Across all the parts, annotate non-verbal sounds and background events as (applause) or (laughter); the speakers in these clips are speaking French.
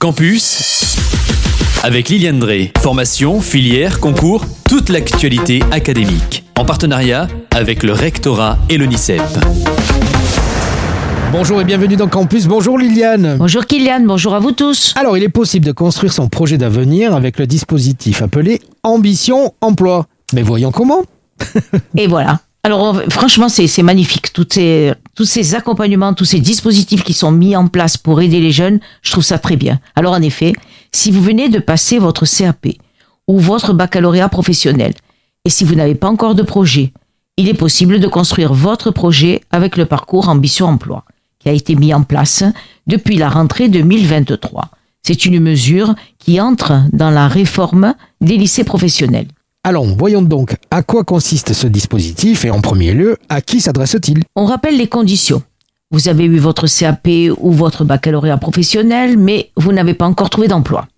Campus avec Liliane Drey. Formation, filière, concours, toute l'actualité académique. En partenariat avec le rectorat et l'ONICEP. Bonjour et bienvenue dans Campus. Bonjour Liliane. Bonjour Kylian, bonjour à vous tous. Alors, il est possible de construire son projet d'avenir avec le dispositif appelé Ambition Emploi. Mais voyons comment. (laughs) Et voilà. Alors franchement, c'est c'est magnifique. Toutes ces, tous ces accompagnements, tous ces dispositifs qui sont mis en place pour aider les jeunes, je trouve ça très bien. Alors en effet, si vous venez de passer votre CAP ou votre baccalauréat professionnel, et si vous n'avez pas encore de projet, il est possible de construire votre projet avec le parcours Ambition Emploi, qui a été mis en place depuis la rentrée 2023. C'est une mesure qui entre dans la réforme des lycées professionnels. Allons, voyons donc à quoi consiste ce dispositif et en premier lieu, à qui s'adresse-t-il? On rappelle les conditions. Vous avez eu votre CAP ou votre baccalauréat professionnel, mais vous n'avez pas encore trouvé d'emploi.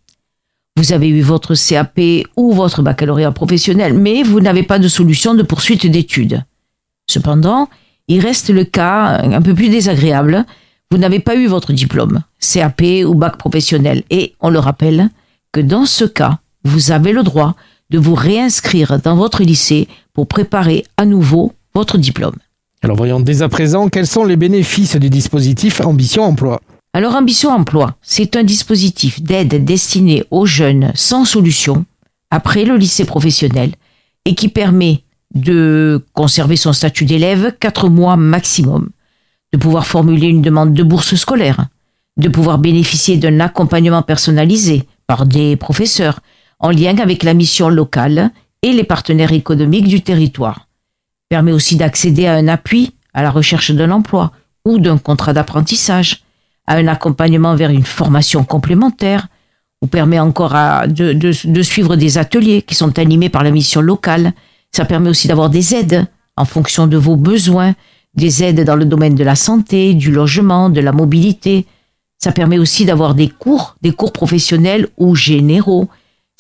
Vous avez eu votre CAP ou votre baccalauréat professionnel, mais vous n'avez pas de solution de poursuite d'études. Cependant, il reste le cas un peu plus désagréable. Vous n'avez pas eu votre diplôme, CAP ou bac professionnel. Et on le rappelle que dans ce cas, vous avez le droit de vous réinscrire dans votre lycée pour préparer à nouveau votre diplôme. Alors voyons dès à présent quels sont les bénéfices du dispositif Ambition Emploi. Alors Ambition Emploi, c'est un dispositif d'aide destiné aux jeunes sans solution après le lycée professionnel et qui permet de conserver son statut d'élève quatre mois maximum, de pouvoir formuler une demande de bourse scolaire, de pouvoir bénéficier d'un accompagnement personnalisé par des professeurs en lien avec la mission locale et les partenaires économiques du territoire. Permet aussi d'accéder à un appui à la recherche d'un emploi ou d'un contrat d'apprentissage, à un accompagnement vers une formation complémentaire, ou permet encore de suivre des ateliers qui sont animés par la mission locale. Ça permet aussi d'avoir des aides en fonction de vos besoins, des aides dans le domaine de la santé, du logement, de la mobilité. Ça permet aussi d'avoir des cours, des cours professionnels ou généraux.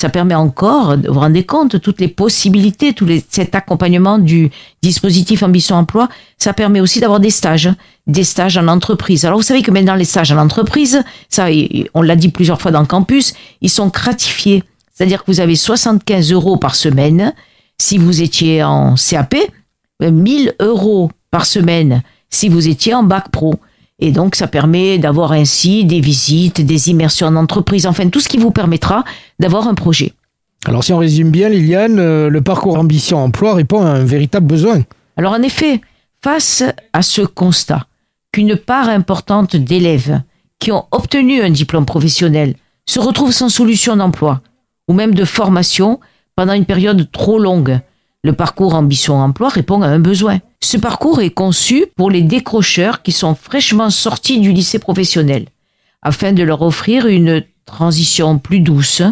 Ça permet encore, vous vous rendez compte, toutes les possibilités, tout les, cet accompagnement du dispositif Ambition Emploi, ça permet aussi d'avoir des stages, des stages en entreprise. Alors vous savez que maintenant les stages en entreprise, ça, on l'a dit plusieurs fois dans le campus, ils sont gratifiés. C'est-à-dire que vous avez 75 euros par semaine si vous étiez en CAP, euh, 1000 euros par semaine si vous étiez en bac pro. Et donc, ça permet d'avoir ainsi des visites, des immersions en entreprise, enfin tout ce qui vous permettra d'avoir un projet. Alors si on résume bien Liliane, euh, le parcours Ambition Emploi répond à un véritable besoin. Alors en effet, face à ce constat qu'une part importante d'élèves qui ont obtenu un diplôme professionnel se retrouvent sans solution d'emploi ou même de formation pendant une période trop longue, le parcours Ambition Emploi répond à un besoin. Ce parcours est conçu pour les décrocheurs qui sont fraîchement sortis du lycée professionnel, afin de leur offrir une transition plus douce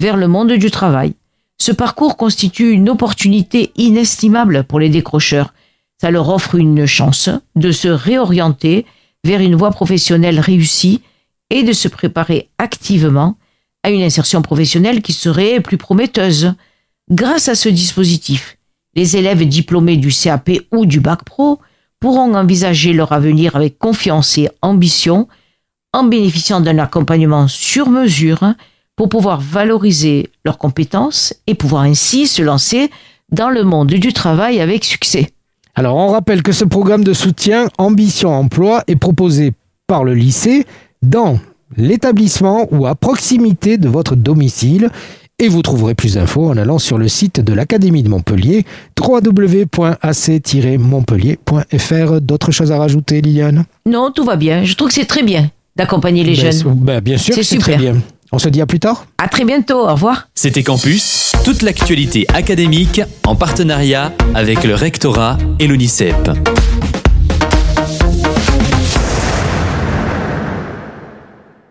vers le monde du travail. Ce parcours constitue une opportunité inestimable pour les décrocheurs. Ça leur offre une chance de se réorienter vers une voie professionnelle réussie et de se préparer activement à une insertion professionnelle qui serait plus prometteuse. Grâce à ce dispositif, les élèves diplômés du CAP ou du bac pro pourront envisager leur avenir avec confiance et ambition en bénéficiant d'un accompagnement sur mesure pour pouvoir valoriser leurs compétences et pouvoir ainsi se lancer dans le monde du travail avec succès. Alors on rappelle que ce programme de soutien Ambition Emploi est proposé par le lycée dans l'établissement ou à proximité de votre domicile et vous trouverez plus d'infos en allant sur le site de l'Académie de Montpellier www.ac-montpellier.fr. D'autres choses à rajouter Liliane? Non, tout va bien. Je trouve que c'est très bien d'accompagner les Ben, jeunes. ben, Bien sûr, C'est très super. bien. On se dit à plus tard À très bientôt. Au revoir. C'était Campus, toute l'actualité académique en partenariat avec le rectorat et l'ONICEP.